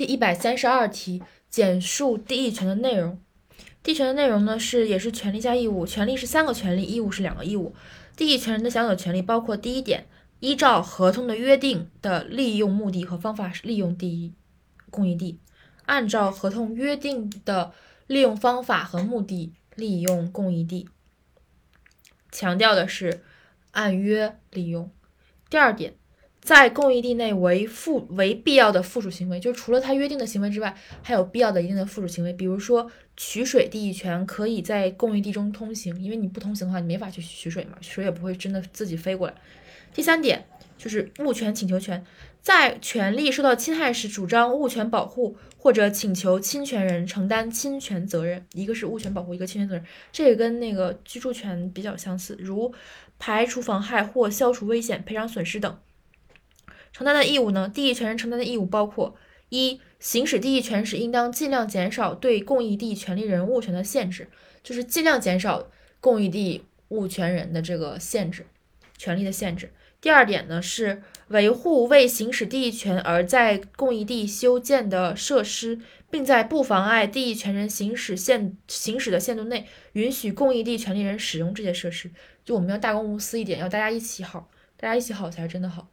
第一百三十二题，简述地役权的内容。地役权的内容呢是也是权利加义务，权利是三个权利，义务是两个义务。地役权人的享有权利包括第一点，依照合同的约定的利用目的和方法是利用地公益地，按照合同约定的利用方法和目的利用公益地。强调的是按约利用。第二点。在公益地内为附为必要的附属行为，就除了他约定的行为之外，还有必要的一定的附属行为。比如说取水地役权可以在公益地中通行，因为你不通行的话，你没法去取水嘛，水也不会真的自己飞过来。第三点就是物权请求权，在权利受到侵害时，主张物权保护或者请求侵权人承担侵权责任。一个是物权保护，一个侵权责任，这也跟那个居住权比较相似，如排除妨害或消除危险、赔偿损失等。承担的义务呢？地役权人承担的义务包括：一、行使地役权时，应当尽量减少对共益地权利人物权的限制，就是尽量减少共益地物权人的这个限制，权利的限制。第二点呢，是维护为行使地役权而在共益地修建的设施，并在不妨碍地役权人行使限行使的限度内，允许共益地权利人使用这些设施。就我们要大公无私一点，要大家一起好，大家一起好才是真的好。